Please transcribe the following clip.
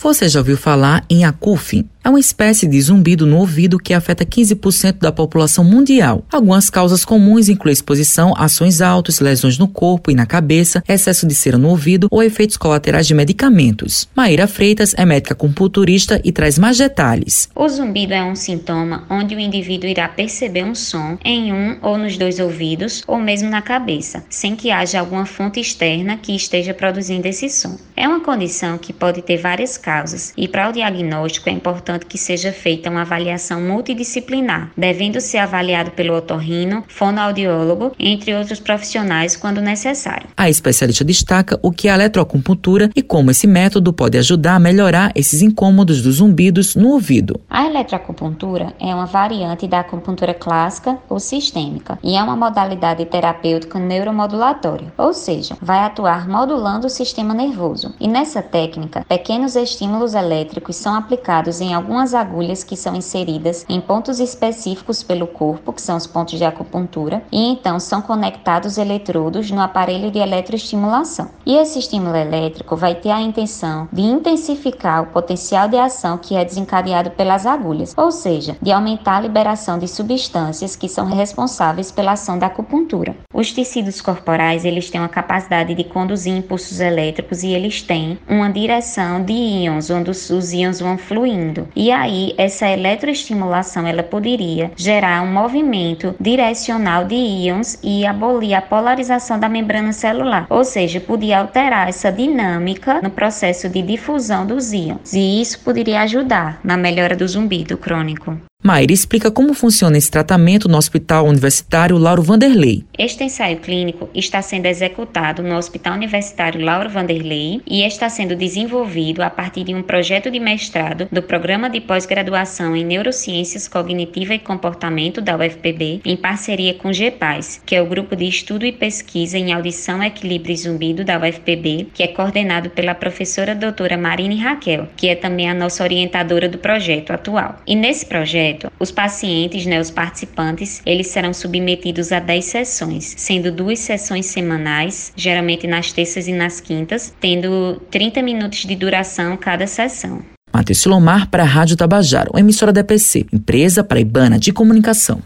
Você já ouviu falar em acufim? É uma espécie de zumbido no ouvido que afeta 15% da população mundial. Algumas causas comuns incluem exposição a sons altos, lesões no corpo e na cabeça, excesso de cera no ouvido ou efeitos colaterais de medicamentos. Maíra Freitas é médica computurista e traz mais detalhes. O zumbido é um sintoma onde o indivíduo irá perceber um som em um ou nos dois ouvidos ou mesmo na cabeça, sem que haja alguma fonte externa que esteja produzindo esse som. É uma condição que pode ter várias causas e para o diagnóstico é importante importante que seja feita uma avaliação multidisciplinar, devendo ser avaliado pelo otorrino, fonoaudiólogo, entre outros profissionais quando necessário. A especialista destaca o que é a eletroacupuntura e como esse método pode ajudar a melhorar esses incômodos dos zumbidos no ouvido. A eletroacupuntura é uma variante da acupuntura clássica ou sistêmica e é uma modalidade terapêutica neuromodulatória, ou seja, vai atuar modulando o sistema nervoso. E nessa técnica, pequenos estímulos elétricos são aplicados em algumas agulhas que são inseridas em pontos específicos pelo corpo, que são os pontos de acupuntura, e então são conectados eletrodos no aparelho de eletroestimulação. E esse estímulo elétrico vai ter a intenção de intensificar o potencial de ação que é desencadeado pelas agulhas, ou seja, de aumentar a liberação de substâncias que são responsáveis pela ação da acupuntura. Os tecidos corporais, eles têm uma capacidade de conduzir impulsos elétricos e eles têm uma direção de íons, onde os íons vão fluindo. E aí essa eletroestimulação ela poderia gerar um movimento direcional de íons e abolir a polarização da membrana celular, ou seja, podia alterar essa dinâmica no processo de difusão dos íons. E isso poderia ajudar na melhora do zumbido crônico. Maíra explica como funciona esse tratamento no Hospital Universitário Lauro Vanderlei. Este ensaio clínico está sendo executado no Hospital Universitário Lauro Vanderlei e está sendo desenvolvido a partir de um projeto de mestrado do Programa de Pós-Graduação em Neurociências Cognitiva e Comportamento da UFPB, em parceria com GEPAS, que é o Grupo de Estudo e Pesquisa em Audição, Equilíbrio e Zumbido da UFPB, que é coordenado pela professora doutora Marine Raquel, que é também a nossa orientadora do projeto atual. E nesse projeto, projeto. Os pacientes, né, os participantes, eles serão submetidos a 10 sessões, sendo duas sessões semanais, geralmente nas terças e nas quintas, tendo 30 minutos de duração cada sessão. Matheus Silomar para a Rádio Tabajaro, emissora da empresa paraibana de comunicação.